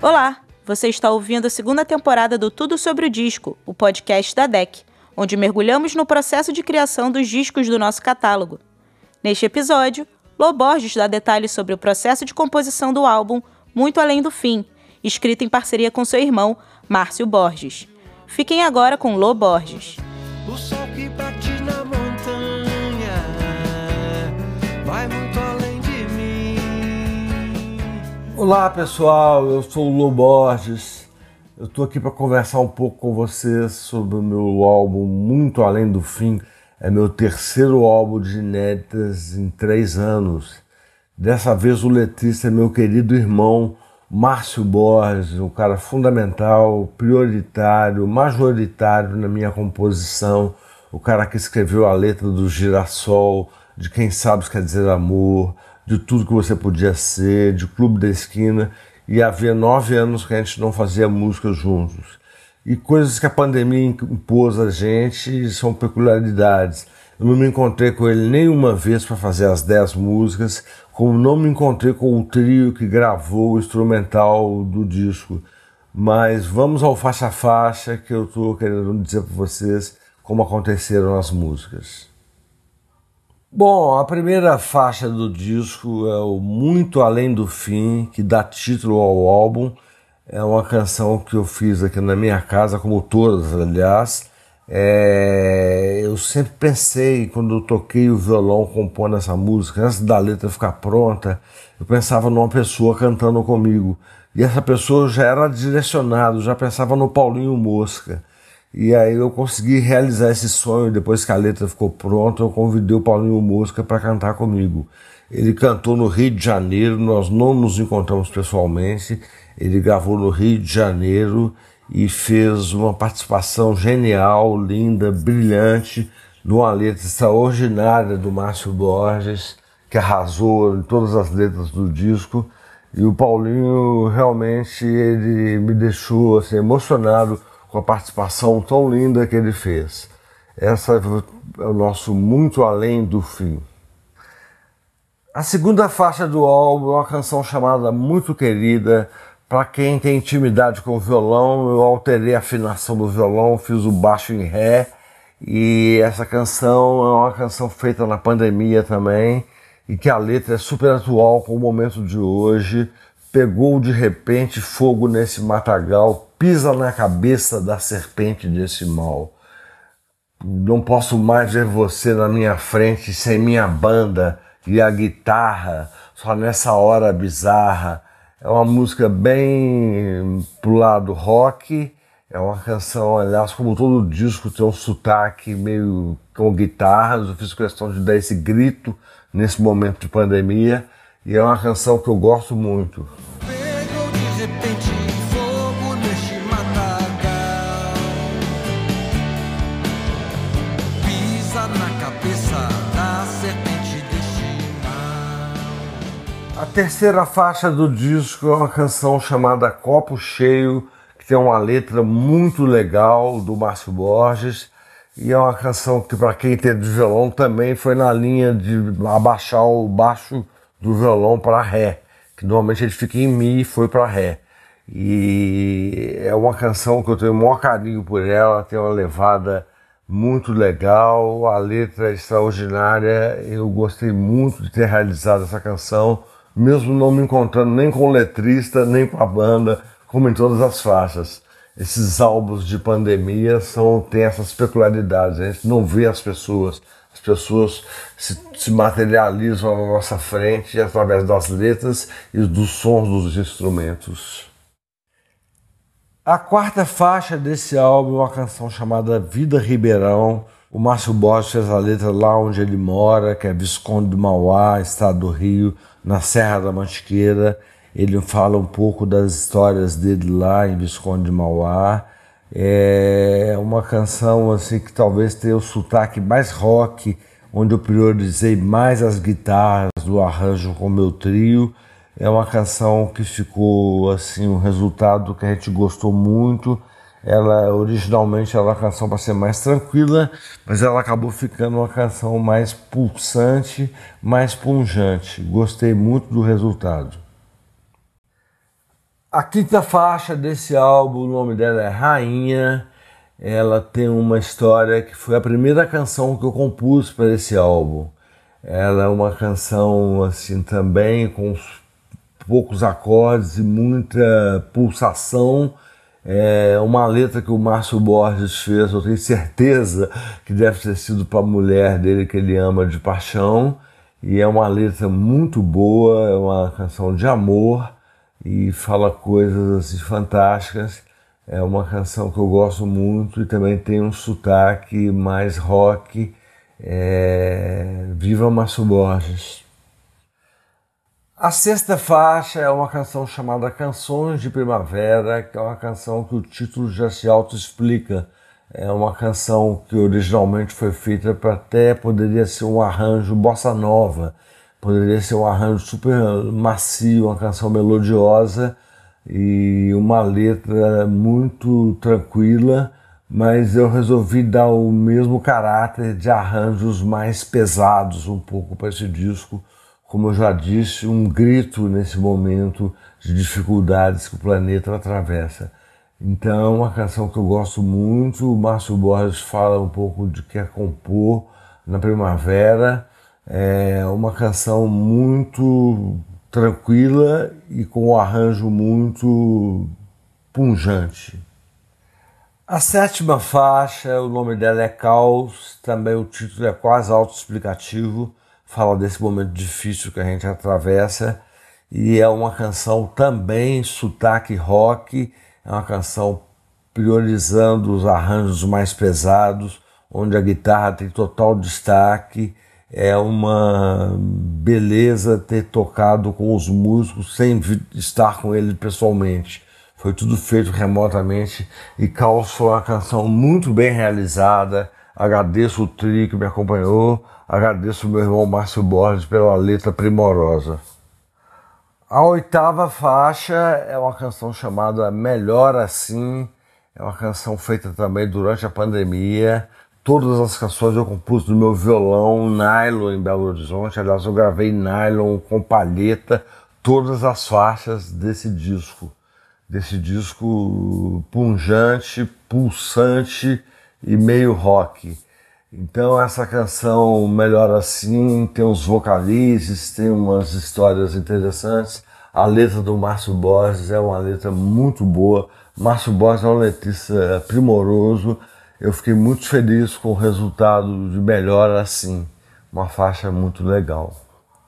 Olá, você está ouvindo a segunda temporada do Tudo Sobre o Disco, o podcast da DEC, onde mergulhamos no processo de criação dos discos do nosso catálogo. Neste episódio, Lô Borges dá detalhes sobre o processo de composição do álbum Muito Além do Fim, escrito em parceria com seu irmão, Márcio Borges. Fiquem agora com Lô Borges. O sol que bate Olá pessoal, eu sou o Lô Borges. Eu estou aqui para conversar um pouco com vocês sobre o meu álbum Muito Além do Fim é meu terceiro álbum de inéditas em três anos. Dessa vez o letrista é meu querido irmão Márcio Borges, um cara fundamental, prioritário, majoritário na minha composição, o cara que escreveu a letra do Girassol, de Quem Sabe Quer Dizer Amor, de tudo que você podia ser, de Clube da Esquina, e havia nove anos que a gente não fazia música juntos e coisas que a pandemia impôs a gente são peculiaridades. Eu não me encontrei com ele nenhuma vez para fazer as dez músicas, como não me encontrei com o trio que gravou o instrumental do disco. Mas vamos ao faixa a faixa que eu estou querendo dizer para vocês como aconteceram as músicas. Bom, a primeira faixa do disco é o Muito Além do Fim, que dá título ao álbum é uma canção que eu fiz aqui na minha casa, como todas, aliás. É, eu sempre pensei, quando eu toquei o violão compondo essa música, antes da letra ficar pronta, eu pensava numa pessoa cantando comigo. E essa pessoa já era direcionado, já pensava no Paulinho Mosca. E aí eu consegui realizar esse sonho depois que a letra ficou pronta. Eu convidei o Paulinho Mosca para cantar comigo. Ele cantou no Rio de Janeiro, nós não nos encontramos pessoalmente. Ele gravou no Rio de Janeiro e fez uma participação genial, linda, brilhante, numa letra extraordinária do Márcio Borges, que arrasou em todas as letras do disco. E o Paulinho realmente ele me deixou assim, emocionado com a participação tão linda que ele fez. Essa é o nosso muito além do fim. A segunda faixa do álbum é uma canção chamada Muito Querida, para quem tem intimidade com o violão, eu alterei a afinação do violão, fiz o baixo em ré. E essa canção é uma canção feita na pandemia também, e que a letra é super atual com o momento de hoje. Pegou de repente fogo nesse matagal, pisa na cabeça da serpente desse mal. Não posso mais ver você na minha frente sem minha banda e a guitarra, só nessa hora bizarra é uma música bem pro lado rock, é uma canção, aliás, como todo disco tem um sotaque meio com guitarras, eu fiz questão de dar esse grito nesse momento de pandemia, e é uma canção que eu gosto muito. Terceira faixa do disco é uma canção chamada Copo Cheio, que tem uma letra muito legal do Márcio Borges. E é uma canção que, para quem tem de violão, também foi na linha de abaixar o baixo do violão para Ré, que normalmente ele fica em Mi e foi para Ré. E é uma canção que eu tenho o maior carinho por ela, tem uma levada muito legal, a letra é extraordinária. Eu gostei muito de ter realizado essa canção mesmo não me encontrando nem com o letrista, nem com a banda, como em todas as faixas. Esses álbuns de pandemia são, têm essas peculiaridades, a gente não vê as pessoas, as pessoas se, se materializam na nossa frente através das letras e dos sons dos instrumentos. A quarta faixa desse álbum é uma canção chamada Vida Ribeirão. O Márcio Borges fez a letra lá onde ele mora, que é Visconde do Mauá, estado do Rio na Serra da Mantiqueira. Ele fala um pouco das histórias dele lá em Visconde de Mauá. É uma canção assim que talvez tenha o sotaque mais rock, onde eu priorizei mais as guitarras do arranjo com meu trio. É uma canção que ficou assim um resultado que a gente gostou muito ela originalmente era uma canção para ser mais tranquila, mas ela acabou ficando uma canção mais pulsante, mais punjante. Gostei muito do resultado. A quinta faixa desse álbum, o nome dela é Rainha. Ela tem uma história que foi a primeira canção que eu compus para esse álbum. Ela é uma canção assim também com poucos acordes e muita pulsação. É uma letra que o Márcio Borges fez, eu tenho certeza que deve ter sido para a mulher dele que ele ama de paixão. E é uma letra muito boa, é uma canção de amor e fala coisas assim, fantásticas. É uma canção que eu gosto muito e também tem um sotaque mais rock. É... Viva Márcio Borges! A sexta faixa é uma canção chamada Canções de Primavera, que é uma canção que o título já se auto-explica. É uma canção que originalmente foi feita para até poderia ser um arranjo bossa nova, poderia ser um arranjo super macio, uma canção melodiosa e uma letra muito tranquila, mas eu resolvi dar o mesmo caráter de arranjos mais pesados um pouco para esse disco como eu já disse, um grito nesse momento de dificuldades que o planeta atravessa. Então, uma canção que eu gosto muito. O Márcio Borges fala um pouco de que é compor na primavera. É uma canção muito tranquila e com um arranjo muito punjante. A sétima faixa, o nome dela é Caos, também o título é quase autoexplicativo fala desse momento difícil que a gente atravessa e é uma canção também sotaque rock, é uma canção priorizando os arranjos mais pesados, onde a guitarra tem total destaque. É uma beleza ter tocado com os músicos sem estar com eles pessoalmente. Foi tudo feito remotamente e Caos foi uma canção muito bem realizada. Agradeço o trio que me acompanhou, Agradeço meu irmão Márcio Borges pela letra primorosa. A oitava faixa é uma canção chamada Melhor Assim. É uma canção feita também durante a pandemia. Todas as canções eu compus no meu violão nylon em Belo Horizonte. Aliás, eu gravei nylon com palheta todas as faixas desse disco. Desse disco punjante, pulsante e meio rock. Então essa canção Melhor Assim tem uns vocalizes, tem umas histórias interessantes. A letra do Márcio Borges é uma letra muito boa. Márcio Borges é um letrista primoroso. Eu fiquei muito feliz com o resultado de Melhor Assim. Uma faixa muito legal.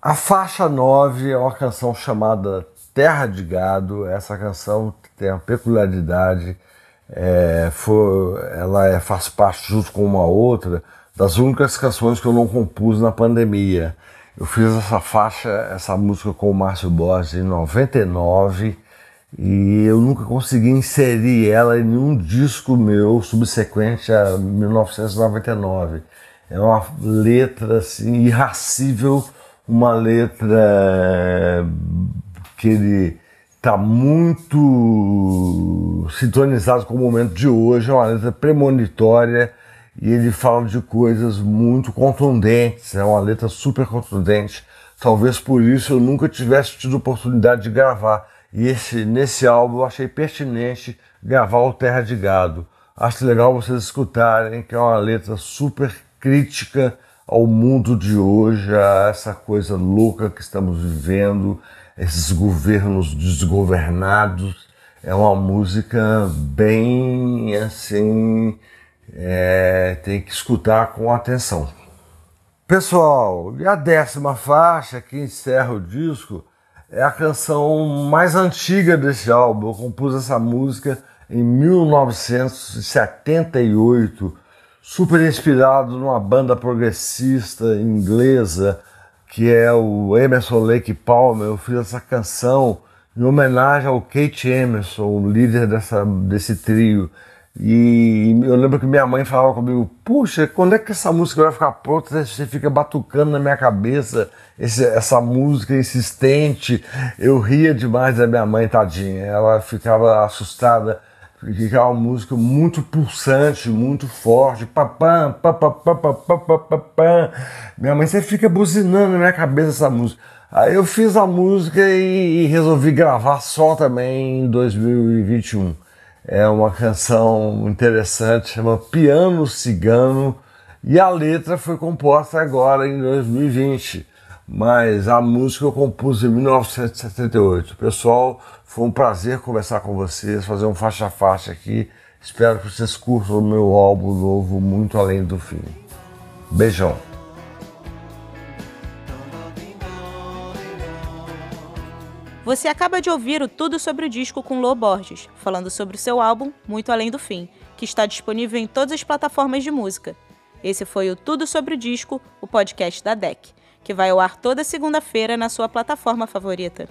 A faixa 9 é uma canção chamada Terra de Gado. Essa canção tem a peculiaridade é, foi, ela é, faz parte, junto com uma outra, das únicas canções que eu não compus na pandemia. Eu fiz essa faixa, essa música com o Márcio Borges em 99 e eu nunca consegui inserir ela em nenhum disco meu subsequente a 1999. É uma letra assim, irracível, uma letra que ele está muito sintonizado com o momento de hoje, é uma letra premonitória e ele fala de coisas muito contundentes, é uma letra super contundente. Talvez por isso eu nunca tivesse tido oportunidade de gravar. E esse, nesse álbum eu achei pertinente gravar o Terra de Gado. Acho legal vocês escutarem que é uma letra super crítica ao mundo de hoje, a essa coisa louca que estamos vivendo, esses governos desgovernados. É uma música bem assim, é, tem que escutar com atenção. Pessoal, e a décima faixa que encerra o disco é a canção mais antiga desse álbum. Eu compus essa música em 1978, super inspirado numa banda progressista inglesa que é o Emerson Lake Palmer. Eu fiz essa canção em homenagem ao Kate Emerson, o líder dessa, desse trio. E eu lembro que minha mãe falava comigo: Puxa, quando é que essa música vai ficar pronta? Você fica batucando na minha cabeça esse, essa música insistente. Eu ria demais da minha mãe, tadinha. Ela ficava assustada que é uma música muito pulsante, muito forte. Papam, papam. Minha mãe sempre fica buzinando na minha cabeça essa música. Aí eu fiz a música e, e resolvi gravar só também em 2021. É uma canção interessante, chama Piano Cigano, e a letra foi composta agora em 2020, mas a música eu compus em 1978. Pessoal, foi um prazer conversar com vocês, fazer um faixa a faixa aqui. Espero que vocês curtam o meu álbum novo, Muito Além do Fim. Beijão. Você acaba de ouvir o Tudo sobre o Disco com Lô Borges, falando sobre o seu álbum Muito Além do Fim, que está disponível em todas as plataformas de música. Esse foi o Tudo sobre o Disco, o podcast da DEC, que vai ao ar toda segunda-feira na sua plataforma favorita.